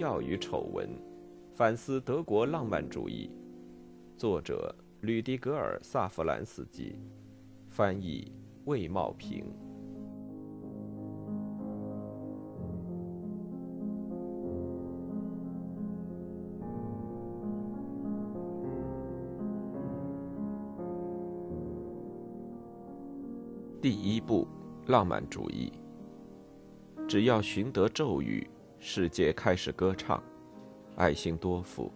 荣耀与丑闻》，反思德国浪漫主义。作者：吕迪格尔·萨弗兰斯基，翻译：魏茂平。第一步，浪漫主义。只要寻得咒语，世界开始歌唱。爱新多夫。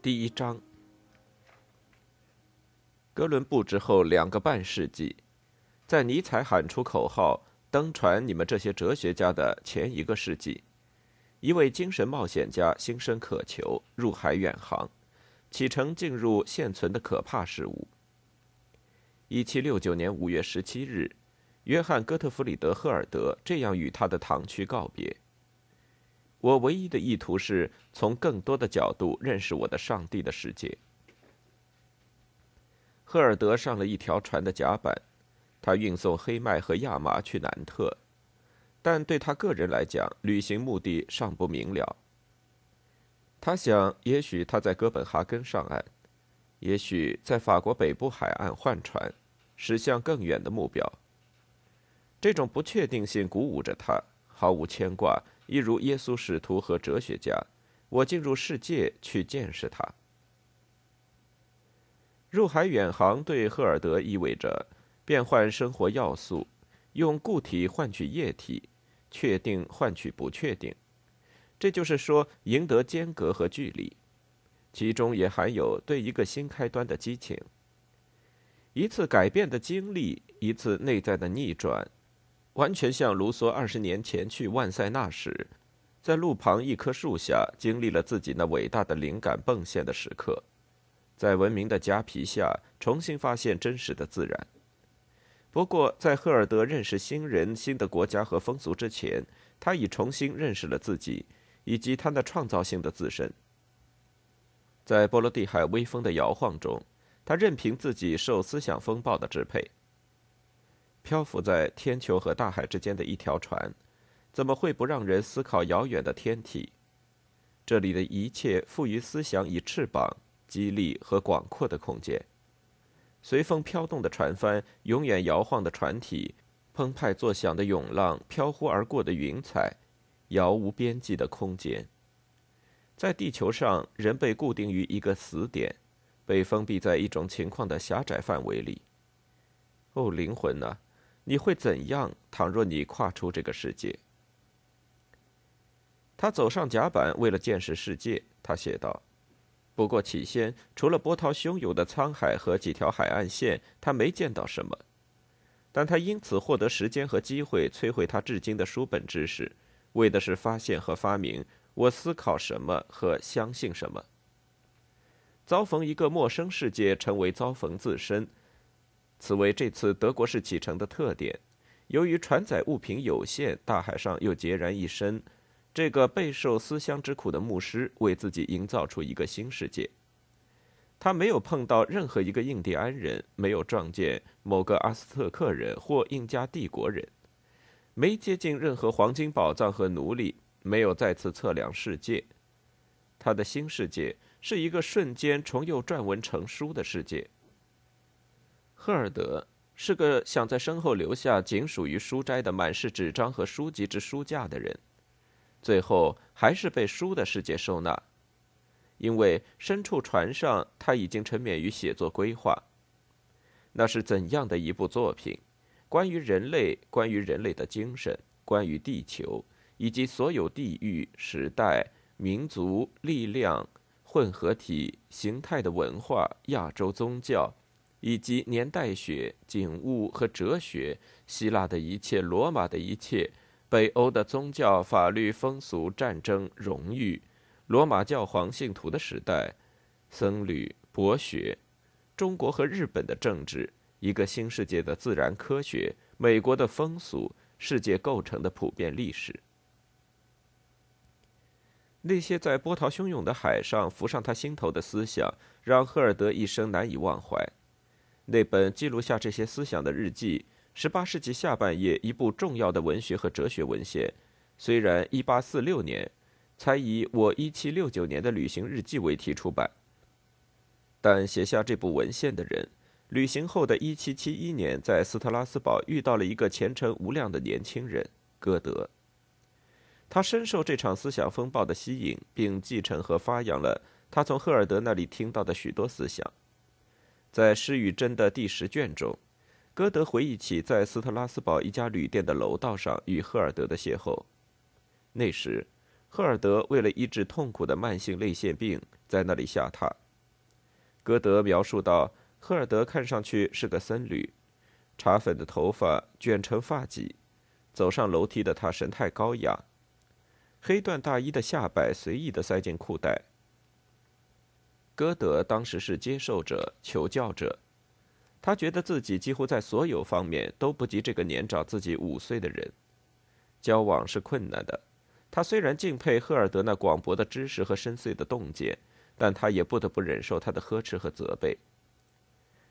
第一章。哥伦布之后两个半世纪，在尼采喊出口号“登船，你们这些哲学家”的前一个世纪，一位精神冒险家心生渴求，入海远航，启程进入现存的可怕事物。一七六九年五月十七日，约翰·哥特弗里德·赫尔德这样与他的堂区告别：“我唯一的意图是从更多的角度认识我的上帝的世界。”赫尔德上了一条船的甲板，他运送黑麦和亚麻去南特，但对他个人来讲，旅行目的尚不明了。他想，也许他在哥本哈根上岸。也许在法国北部海岸换船，驶向更远的目标。这种不确定性鼓舞着他，毫无牵挂，一如耶稣使徒和哲学家。我进入世界去见识它。入海远航对赫尔德意味着变换生活要素，用固体换取液体，确定换取不确定。这就是说，赢得间隔和距离。其中也含有对一个新开端的激情，一次改变的经历，一次内在的逆转，完全像卢梭二十年前去万塞纳时，在路旁一棵树下经历了自己那伟大的灵感迸现的时刻，在文明的夹皮下重新发现真实的自然。不过，在赫尔德认识新人、新的国家和风俗之前，他已重新认识了自己以及他那创造性的自身。在波罗的海微风的摇晃中，他任凭自己受思想风暴的支配。漂浮在天球和大海之间的一条船，怎么会不让人思考遥远的天体？这里的一切赋予思想以翅膀、激励和广阔的空间。随风飘动的船帆，永远摇晃的船体，澎湃作响的涌浪，飘忽而过的云彩，遥无边际的空间。在地球上，人被固定于一个死点，被封闭在一种情况的狭窄范围里。哦，灵魂呐，你会怎样？倘若你跨出这个世界？他走上甲板，为了见识世界。他写道：“不过起先，除了波涛汹涌的沧海和几条海岸线，他没见到什么。但他因此获得时间和机会，摧毁他至今的书本知识，为的是发现和发明。”我思考什么和相信什么。遭逢一个陌生世界，成为遭逢自身，此为这次德国式启程的特点。由于船载物品有限，大海上又孑然一身，这个备受思乡之苦的牧师为自己营造出一个新世界。他没有碰到任何一个印第安人，没有撞见某个阿斯特克人或印加帝国人，没接近任何黄金宝藏和奴隶。没有再次测量世界，他的新世界是一个瞬间重又撰文成书的世界。赫尔德是个想在身后留下仅属于书斋的满是纸张和书籍之书架的人，最后还是被书的世界收纳，因为身处船上，他已经沉湎于写作规划。那是怎样的一部作品？关于人类，关于人类的精神，关于地球。以及所有地域、时代、民族、力量、混合体、形态的文化、亚洲宗教，以及年代学、景物和哲学、希腊的一切、罗马的一切、北欧的宗教、法律、风俗、战争、荣誉、罗马教皇信徒的时代、僧侣、博学、中国和日本的政治、一个新世界的自然科学、美国的风俗、世界构成的普遍历史。那些在波涛汹涌的海上浮上他心头的思想，让赫尔德一生难以忘怀。那本记录下这些思想的日记，十八世纪下半叶一部重要的文学和哲学文献，虽然1846年才以我1769年的旅行日记为题出版，但写下这部文献的人，旅行后的1771年在斯特拉斯堡遇到了一个前程无量的年轻人歌德。他深受这场思想风暴的吸引，并继承和发扬了他从赫尔德那里听到的许多思想。在《诗与真》的第十卷中，歌德回忆起在斯特拉斯堡一家旅店的楼道上与赫尔德的邂逅。那时，赫尔德为了医治痛苦的慢性泪腺病，在那里下榻。歌德描述到，赫尔德看上去是个僧侣，茶粉的头发卷成发髻，走上楼梯的他神态高雅。黑缎大衣的下摆随意地塞进裤袋。歌德当时是接受者、求教者，他觉得自己几乎在所有方面都不及这个年长自己五岁的人。交往是困难的，他虽然敬佩赫尔德那广博的知识和深邃的洞见，但他也不得不忍受他的呵斥和责备。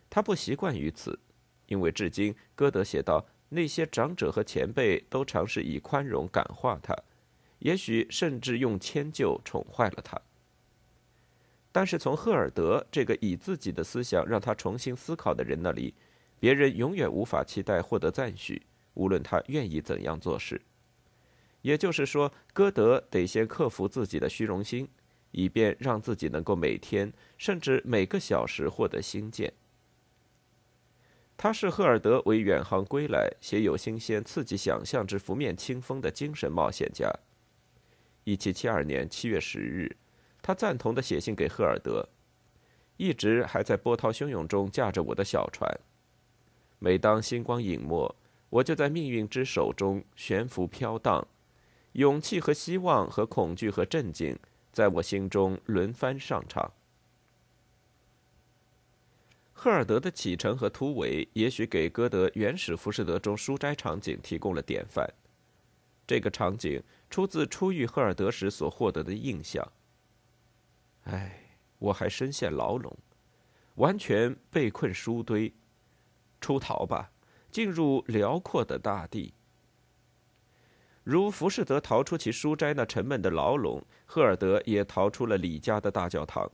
他不习惯于此，因为至今，歌德写道，那些长者和前辈都尝试以宽容感化他。也许甚至用迁就宠坏了他，但是从赫尔德这个以自己的思想让他重新思考的人那里，别人永远无法期待获得赞许，无论他愿意怎样做事。也就是说，歌德得先克服自己的虚荣心，以便让自己能够每天甚至每个小时获得新见。他是赫尔德为远航归来，携有新鲜刺激想象之拂面清风的精神冒险家。一七七二年七月十日，他赞同的写信给赫尔德，一直还在波涛汹涌中驾着我的小船。每当星光隐没，我就在命运之手中悬浮飘荡，勇气和希望和恐惧和震惊在我心中轮番上场。赫尔德的启程和突围，也许给歌德《原始浮士德》中书斋场景提供了典范。这个场景出自初遇赫尔德时所获得的印象。唉，我还深陷牢笼，完全被困书堆，出逃吧，进入辽阔的大地。如浮士德逃出其书斋那沉闷的牢笼，赫尔德也逃出了李家的大教堂。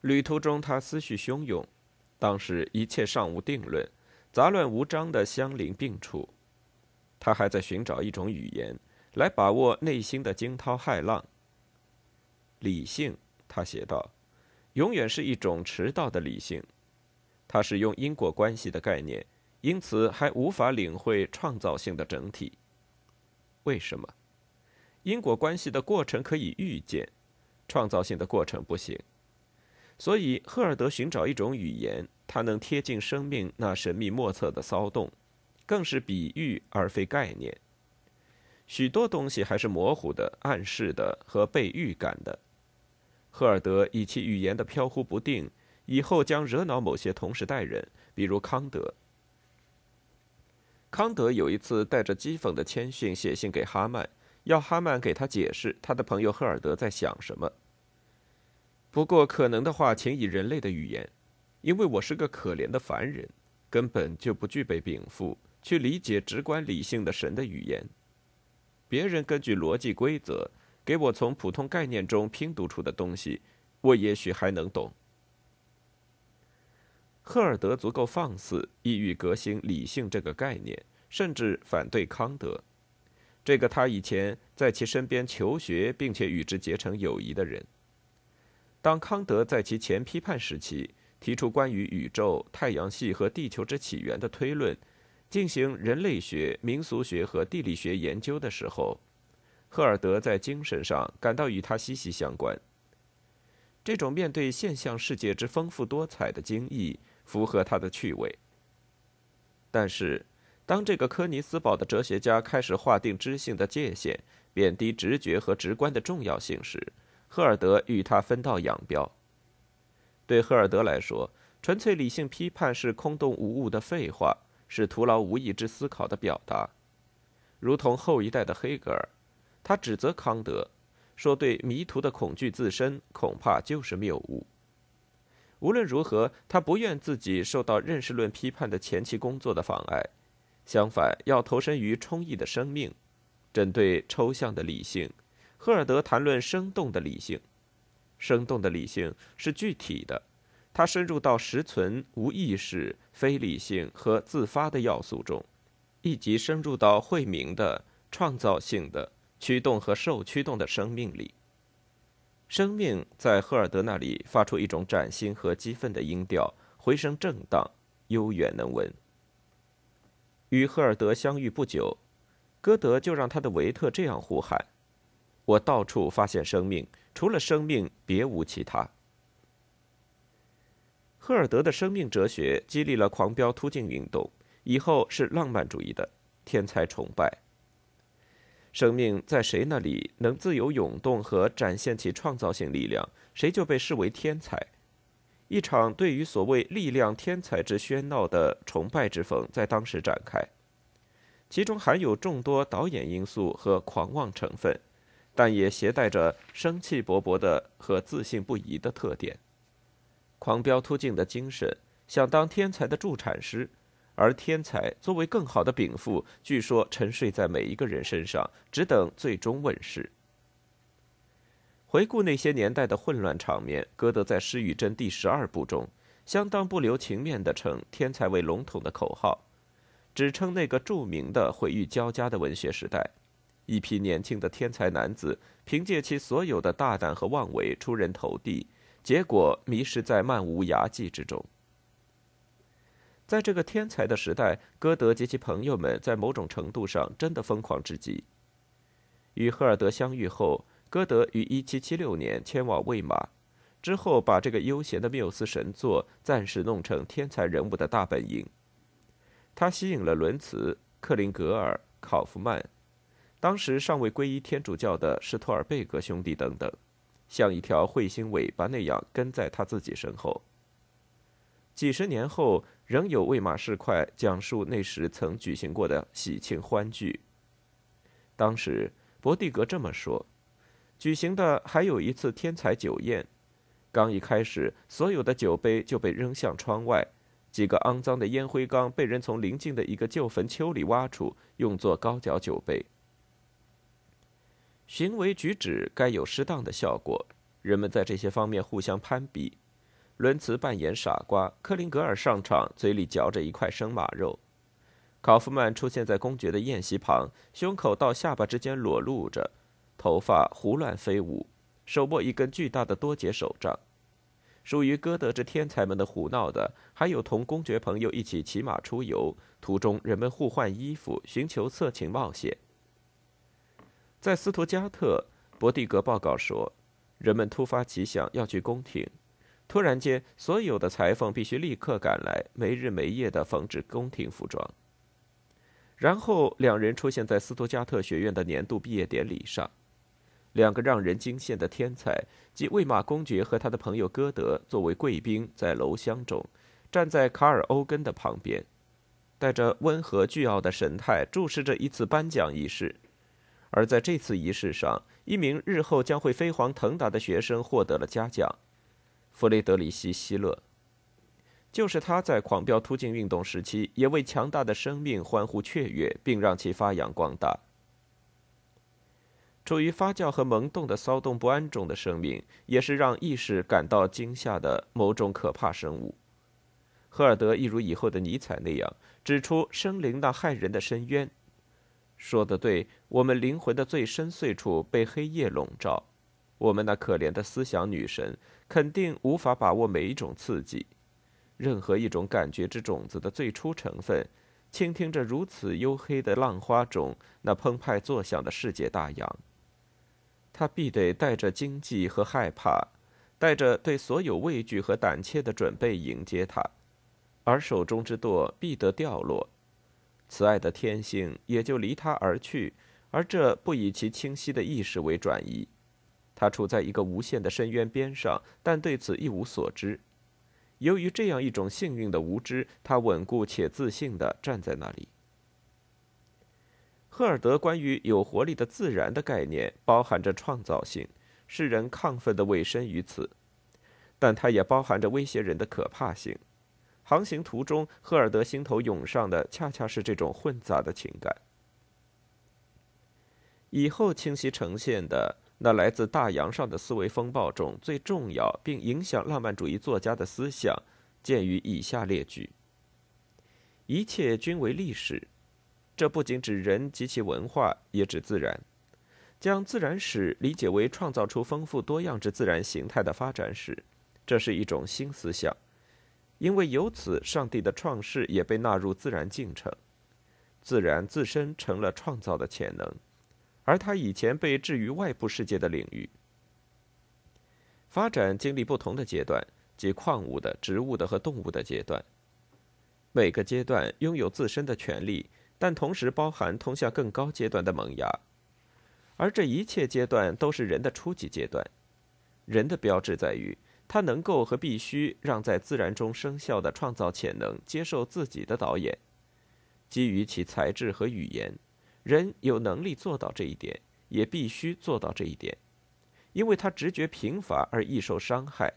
旅途中，他思绪汹涌，当时一切尚无定论，杂乱无章的相邻并处。他还在寻找一种语言，来把握内心的惊涛骇浪。理性，他写道，永远是一种迟到的理性。他使用因果关系的概念，因此还无法领会创造性的整体。为什么？因果关系的过程可以预见，创造性的过程不行。所以，赫尔德寻找一种语言，它能贴近生命那神秘莫测的骚动。更是比喻而非概念。许多东西还是模糊的、暗示的和被预感的。赫尔德以其语言的飘忽不定，以后将惹恼某些同时代人，比如康德。康德有一次带着讥讽的谦逊写信给哈曼，要哈曼给他解释他的朋友赫尔德在想什么。不过，可能的话，请以人类的语言，因为我是个可怜的凡人，根本就不具备禀赋。去理解直观理性的神的语言，别人根据逻辑规则给我从普通概念中拼读出的东西，我也许还能懂。赫尔德足够放肆，意欲革新理性这个概念，甚至反对康德，这个他以前在其身边求学并且与之结成友谊的人。当康德在其前批判时期提出关于宇宙、太阳系和地球之起源的推论。进行人类学、民俗学和地理学研究的时候，赫尔德在精神上感到与他息息相关。这种面对现象世界之丰富多彩的惊异，符合他的趣味。但是，当这个科尼斯堡的哲学家开始划定知性的界限，贬低直觉和直观的重要性时，赫尔德与他分道扬镳。对赫尔德来说，纯粹理性批判是空洞无物的废话。是徒劳无益之思考的表达，如同后一代的黑格尔，他指责康德，说对迷途的恐惧自身恐怕就是谬误。无论如何，他不愿自己受到认识论批判的前期工作的妨碍，相反，要投身于充溢的生命。针对抽象的理性，赫尔德谈论生动的理性。生动的理性是具体的，它深入到实存、无意识、非理性和自发的要素中，以及深入到惠明的、创造性的、驱动和受驱动的生命力。生命在赫尔德那里发出一种崭新和激愤的音调，回声正当，悠远能闻。与赫尔德相遇不久，歌德就让他的维特这样呼喊：“我到处发现生命，除了生命，别无其他。”赫尔德的生命哲学激励了狂飙突进运动，以后是浪漫主义的天才崇拜。生命在谁那里能自由涌动和展现其创造性力量，谁就被视为天才。一场对于所谓力量天才之喧闹的崇拜之风在当时展开，其中含有众多导演因素和狂妄成分，但也携带着生气勃勃的和自信不移的特点。狂飙突进的精神想当天才的助产师，而天才作为更好的禀赋，据说沉睡在每一个人身上，只等最终问世。回顾那些年代的混乱场面，歌德在《失与真》第十二部中，相当不留情面地称“天才”为笼统的口号，指称那个著名的毁誉交加的文学时代，一批年轻的天才男子凭借其所有的大胆和妄为出人头地，结果迷失在漫无涯际之中。在这个天才的时代，歌德及其朋友们在某种程度上真的疯狂至极。与赫尔德相遇后。歌德于1776年迁往魏玛，之后把这个悠闲的缪斯神作暂时弄成天才人物的大本营。他吸引了伦茨、克林格尔、考夫曼，当时尚未皈依天主教的施托尔贝格兄弟等等，像一条彗星尾巴那样跟在他自己身后。几十年后，仍有魏玛市侩讲述那时曾举行过的喜庆欢聚。当时，伯蒂格这么说。举行的还有一次天才酒宴，刚一开始，所有的酒杯就被扔向窗外，几个肮脏的烟灰缸被人从邻近的一个旧坟丘里挖出，用作高脚酒杯。行为举止该有适当的效果，人们在这些方面互相攀比。伦茨扮演傻瓜，克林格尔上场，嘴里嚼着一块生马肉，考夫曼出现在公爵的宴席旁，胸口到下巴之间裸露着。头发胡乱飞舞，手握一根巨大的多节手杖。属于歌德之天才们的胡闹的，还有同公爵朋友一起骑马出游，途中人们互换衣服，寻求色情冒险。在斯图加特，伯蒂格报告说，人们突发奇想要去宫廷，突然间，所有的裁缝必须立刻赶来，没日没夜地缝制宫廷服装。然后两人出现在斯图加特学院的年度毕业典礼上。两个让人惊羡的天才，即魏玛公爵和他的朋友歌德，作为贵宾在楼厢中，站在卡尔欧根的旁边，带着温和倨傲的神态注视着一次颁奖仪式。而在这次仪式上，一名日后将会飞黄腾达的学生获得了嘉奖——弗雷德里希·希勒。就是他在狂飙突进运动时期，也为强大的生命欢呼雀跃，并让其发扬光大。处于发酵和萌动的骚动不安中的生命，也是让意识感到惊吓的某种可怕生物。赫尔德一如以后的尼采那样，指出生灵那骇人的深渊。说得对，我们灵魂的最深邃处被黑夜笼罩，我们那可怜的思想女神肯定无法把握每一种刺激，任何一种感觉之种子的最初成分，倾听着如此黝黑的浪花中那澎湃作响的世界大洋。他必得带着惊悸和害怕，带着对所有畏惧和胆怯的准备迎接他，而手中之舵必得掉落，慈爱的天性也就离他而去，而这不以其清晰的意识为转移。他处在一个无限的深渊边上，但对此一无所知。由于这样一种幸运的无知，他稳固且自信地站在那里。赫尔德关于有活力的自然的概念包含着创造性，使人亢奋的委身于此，但它也包含着威胁人的可怕性。航行途中，赫尔德心头涌上的恰恰是这种混杂的情感。以后清晰呈现的那来自大洋上的思维风暴中最重要并影响浪漫主义作家的思想，见于以下列举：一切均为历史，这不仅指人及其文化，也指自然。将自然史理解为创造出丰富多样之自然形态的发展史，这是一种新思想，因为由此，上帝的创世也被纳入自然进程，自然自身成了创造的潜能，而它以前被置于外部世界的领域。发展经历不同的阶段，即矿物的、植物的和动物的阶段，每个阶段拥有自身的权利，但同时包含通向更高阶段的萌芽。而这一切阶段都是人的初级阶段。人的标志在于，他能够和必须让在自然中生效的创造潜能接受自己的导演。基于其材质和语言，人有能力做到这一点，也必须做到这一点，因为他直觉贫乏而易受伤害。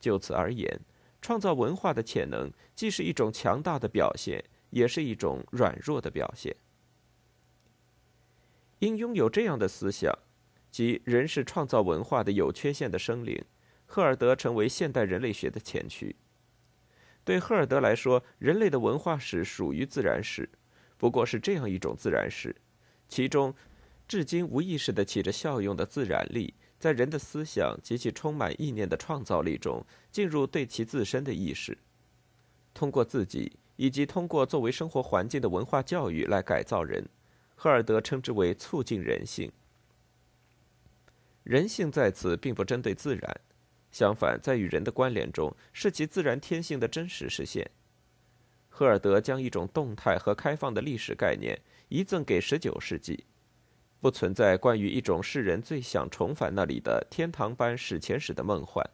就此而言，创造文化的潜能既是一种强大的表现，也是一种软弱的表现。因拥有这样的思想，即人是创造文化的有缺陷的生灵，赫尔德成为现代人类学的前驱。对赫尔德来说，人类的文化史属于自然史，不过是这样一种自然史，其中至今无意识的起着效用的自然力，在人的思想及其充满意念的创造力中进入对其自身的意识，通过自己以及通过作为生活环境的文化教育来改造人。赫尔德称之为促进人性。人性在此并不针对自然，相反，在与人的关联中是其自然天性的真实实现。赫尔德将一种动态和开放的历史概念遗赠给十九世纪，不存在关于一种世人最想重返那里的天堂般史前史的梦幻。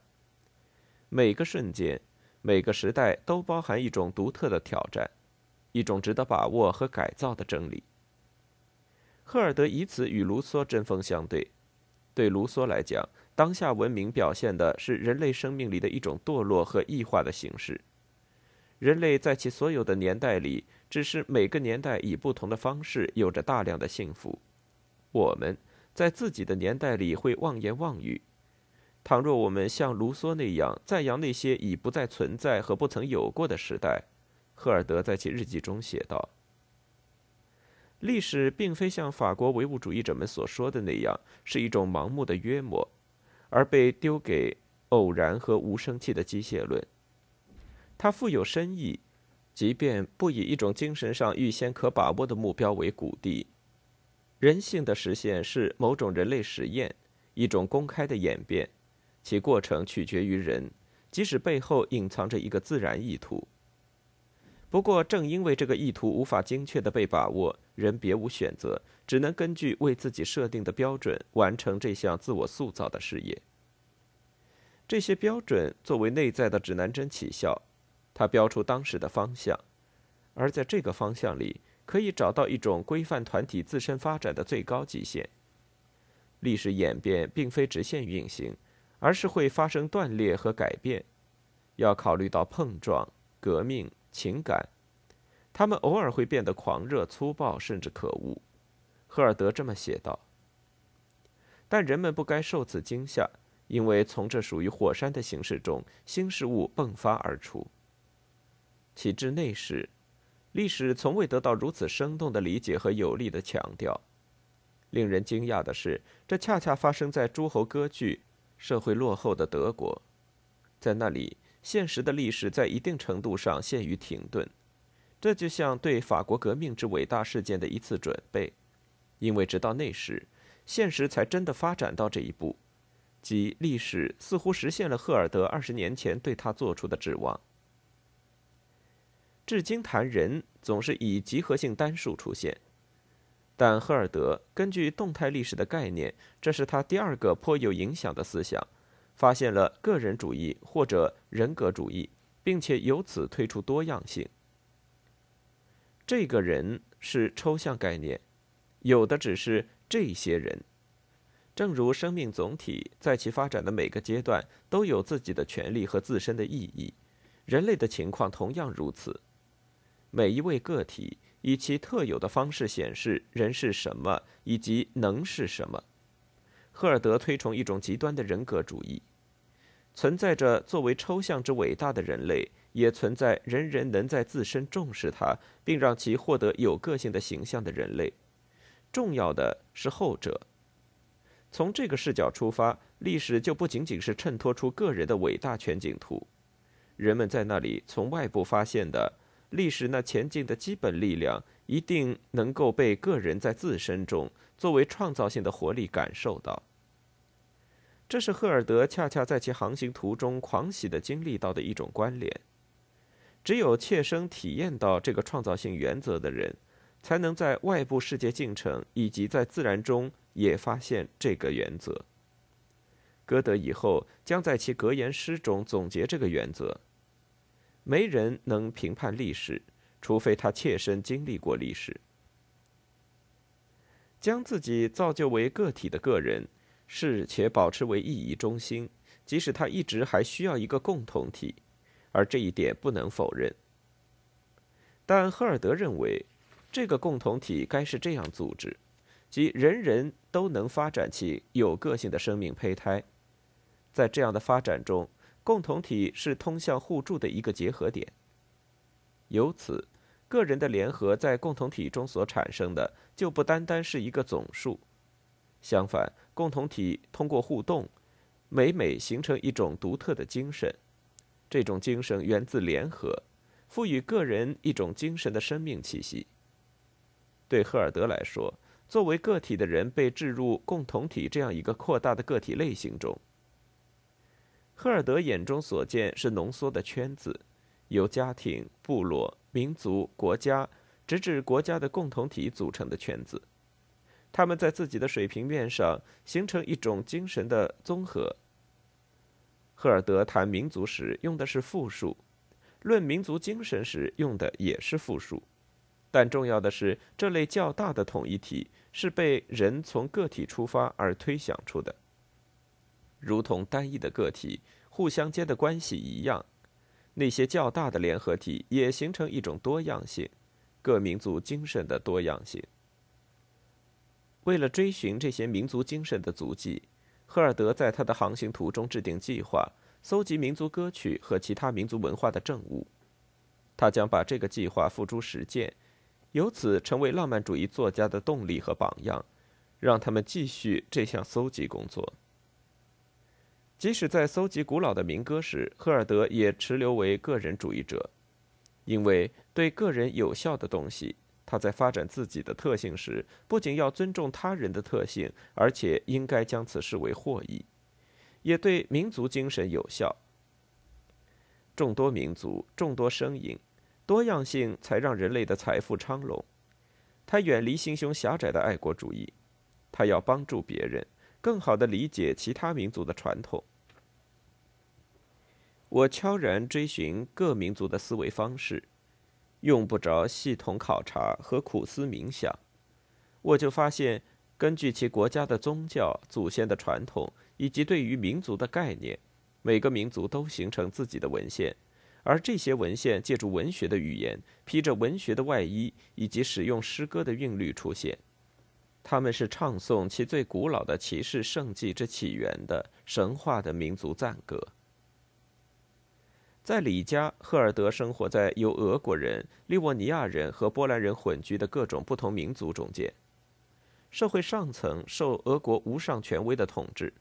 每个瞬间，每个时代都包含一种独特的挑战，一种值得把握和改造的真理。赫尔德以此与卢梭针锋相对。对卢梭来讲，当下文明表现的是人类生命里的一种堕落和异化的形式。人类在其所有的年代里，只是每个年代以不同的方式有着大量的幸福。我们在自己的年代里会妄言妄语。倘若我们像卢梭那样赞扬那些已不再存在和不曾有过的时代，赫尔德在其日记中写道。历史并非像法国唯物主义者们所说的那样是一种盲目的约摸，而被丢给偶然和无生气的机械论。它富有深意，即便不以一种精神上预先可把握的目标为谷地。人性的实现是某种人类实验，一种公开的演变，其过程取决于人，即使背后隐藏着一个自然意图。不过，正因为这个意图无法精确的被把握，人别无选择，只能根据为自己设定的标准完成这项自我塑造的事业。这些标准作为内在的指南针起效，它标出当时的方向，而在这个方向里，可以找到一种规范团体自身发展的最高极限。历史演变并非直线运行，而是会发生断裂和改变，要考虑到碰撞、革命。情感，他们偶尔会变得狂热、粗暴，甚至可恶。赫尔德这么写道。但人们不该受此惊吓，因为从这属于火山的形式中，新事物迸发而出。其之内史，历史从未得到如此生动的理解和有力的强调。令人惊讶的是，这恰恰发生在诸侯割据、社会落后的德国，在那里。现实的历史在一定程度上陷于停顿，这就像对法国革命之伟大事件的一次准备，因为直到那时，现实才真的发展到这一步，即历史似乎实现了赫尔德二十年前对他做出的指望。至今谈人总是以集合性单数出现，但赫尔德根据动态历史的概念，这是他第二个颇有影响的思想。发现了个人主义或者人格主义，并且由此推出多样性。这个人是抽象概念，有的只是这些人。正如生命总体在其发展的每个阶段都有自己的权利和自身的意义，人类的情况同样如此。每一位个体以其特有的方式显示人是什么以及能是什么。赫尔德推崇一种极端的人格主义，存在着作为抽象之伟大的人类，也存在人人能在自身重视它，并让其获得有个性的形象的人类。重要的是后者。从这个视角出发，历史就不仅仅是衬托出个人的伟大全景图。人们在那里从外部发现的历史那前进的基本力量，一定能够被个人在自身中作为创造性的活力感受到。这是赫尔德恰恰在其航行途中狂喜的经历到的一种关联。只有切身体验到这个创造性原则的人，才能在外部世界进程以及在自然中。也发现这个原则。歌德以后将在其格言诗中总结这个原则：没人能评判历史，除非他切身经历过历史。将自己造就为个体的个人，是且保持为意义中心，即使他一直还需要一个共同体，而这一点不能否认。但赫尔德认为，这个共同体该是这样组织。即人人都能发展起有个性的生命胚胎，在这样的发展中，共同体是通向互助的一个结合点。由此，个人的联合在共同体中所产生的就不单单是一个总数，相反，共同体通过互动，每每形成一种独特的精神。这种精神源自联合，赋予个人一种精神的生命气息。对赫尔德来说，作为个体的人被置入共同体这样一个扩大的个体类型中。赫尔德眼中所见是浓缩的圈子，由家庭、部落、民族、国家，直至国家的共同体组成的圈子。他们在自己的水平面上形成一种精神的综合。赫尔德谈民族时用的是复数，论民族精神时用的也是复数。但重要的是，这类较大的统一体是被人从个体出发而推想出的。如同单一的个体互相间的关系一样，那些较大的联合体也形成一种多样性，各民族精神的多样性。为了追寻这些民族精神的足迹，赫尔德在他的航行途中制定计划，搜集民族歌曲和其他民族文化的证物。他将把这个计划付诸实践。由此成为浪漫主义作家的动力和榜样，让他们继续这项搜集工作。即使在搜集古老的民歌时，赫尔德也持留为个人主义者，因为对个人有效的东西，他在发展自己的特性时，不仅要尊重他人的特性，而且应该将此视为获益，也对民族精神有效。众多民族，众多声音。多样性才让人类的财富昌隆。他远离心胸狭窄的爱国主义，他要帮助别人更好地理解其他民族的传统。我悄然追寻各民族的思维方式，用不着系统考察和苦思冥想，我就发现，根据其国家的宗教、祖先的传统以及对于民族的概念，每个民族都形成自己的文献。而这些文献借助文学的语言，披着文学的外衣，以及使用诗歌的韵律出现。他们是唱颂其最古老的骑士圣迹之起源的神话的民族赞歌。在李家，赫尔德生活在由俄国人、利沃尼亚人和波兰人混居的各种不同民族中间。社会上层受俄国无上权威的统治，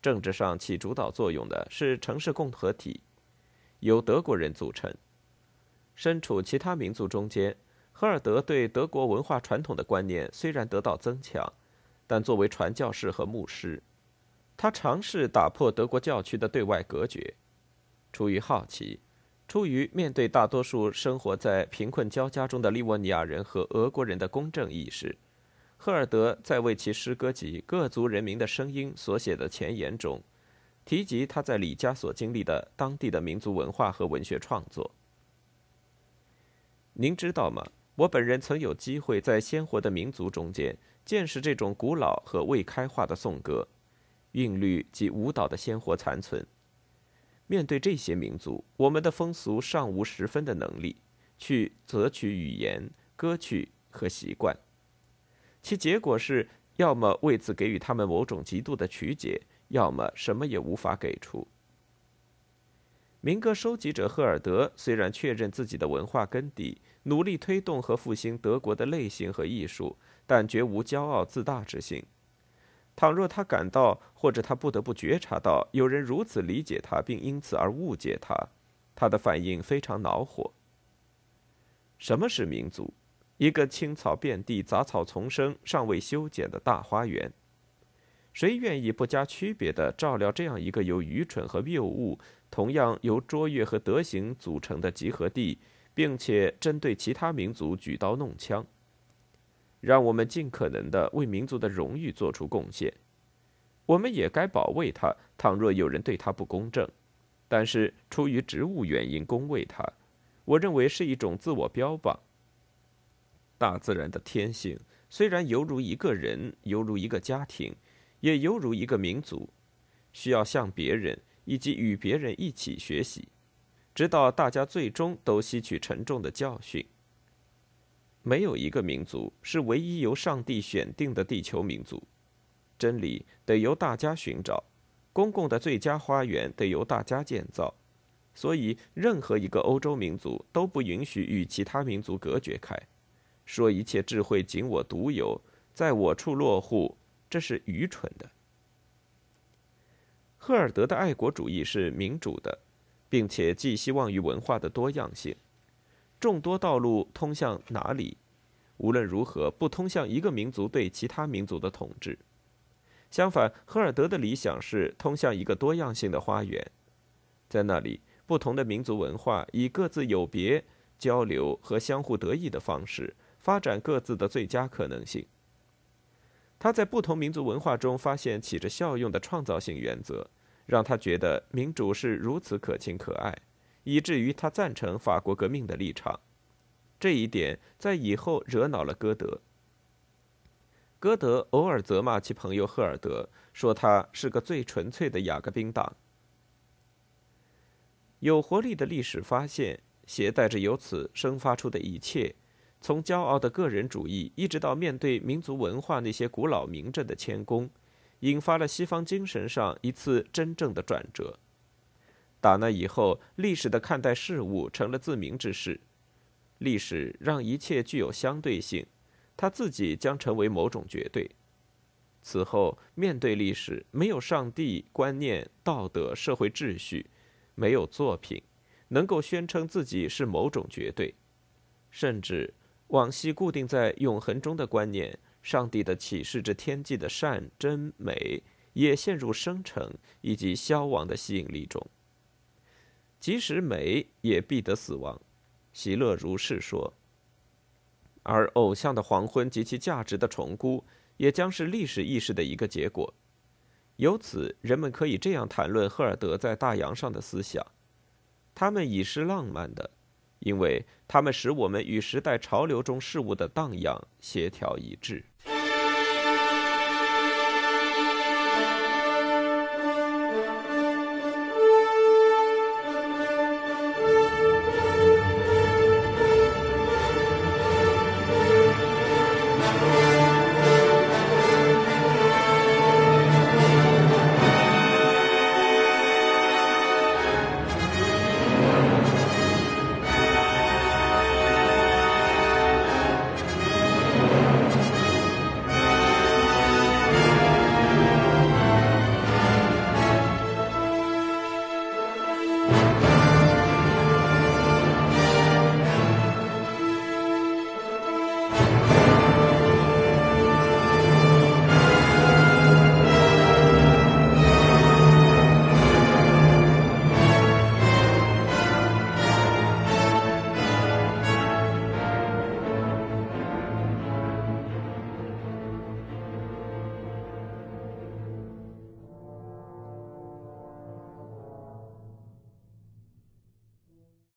政治上起主导作用的是城市共和体。由德国人组成，身处其他民族中间，赫尔德对德国文化传统的观念虽然得到增强，但作为传教士和牧师，他尝试打破德国教区的对外隔绝。出于好奇，出于面对大多数生活在贫困交加中的利沃尼亚人和俄国人的公正意识，赫尔德在为其诗歌集《各族人民的声音》所写的前言中。提及他在李家所经历的当地的民族文化和文学创作。您知道吗？我本人曾有机会在鲜活的民族中间见识这种古老和未开化的颂歌、韵律及舞蹈的鲜活残存。面对这些民族，我们的风俗尚无十分的能力去择取语言、歌曲和习惯，其结果是要么为此给予他们某种极度的曲解，要么什么也无法给出。民歌收集者赫尔德虽然确认自己的文化根底，努力推动和复兴德国的类型和艺术，但绝无骄傲自大之心。倘若他感到，或者他不得不觉察到有人如此理解他，并因此而误解他，他的反应非常恼火。什么是民族？一个青草遍地、杂草丛生、尚未修剪的大花园。谁愿意不加区别地照料这样一个由愚蠢和谬误，同样由卓越和德行组成的集合地，并且针对其他民族举刀弄枪？让我们尽可能地为民族的荣誉做出贡献。我们也该保卫它，倘若有人对它不公正。但是出于职务原因恭维它，我认为是一种自我标榜。大自然的天性虽然犹如一个人，犹如一个家庭。也犹如一个民族，需要向别人以及与别人一起学习，直到大家最终都吸取沉重的教训。没有一个民族是唯一由上帝选定的地球民族，真理得由大家寻找，公共的最佳花园得由大家建造。所以，任何一个欧洲民族都不允许与其他民族隔绝开，说一切智慧仅我独有，在我处落户。这是愚蠢的。赫尔德的爱国主义是民主的，并且寄希望于文化的多样性。众多道路通向哪里？无论如何，不通向一个民族对其他民族的统治。相反，赫尔德的理想是通向一个多样性的花园，在那里，不同的民族文化以各自有别、交流和相互得益的方式，发展各自的最佳可能性。他在不同民族文化中发现起着效用的创造性原则，让他觉得民主是如此可亲可爱，以至于他赞成法国革命的立场。这一点在以后惹恼了歌德。歌德偶尔责骂其朋友赫尔德，说他是个最纯粹的雅各宾党。有活力的历史发现携带着由此生发出的一切。从骄傲的个人主义，一直到面对民族文化那些古老名镇的谦恭，引发了西方精神上一次真正的转折。打那以后，历史的看待事物成了自明之事。历史让一切具有相对性，它自己将成为某种绝对。此后，面对历史，没有上帝、观念、道德、社会秩序，没有作品，能够宣称自己是某种绝对，甚至。往昔固定在永恒中的观念，上帝的启示之天际的善真美，也陷入生成以及消亡的吸引力中。即使美也必得死亡，席勒如是说。而偶像的黄昏及其价值的重估，也将是历史意识的一个结果。由此，人们可以这样谈论赫尔德在大洋上的思想：他们已是浪漫的。因为他们使我们与时代潮流中事物的荡漾协调一致。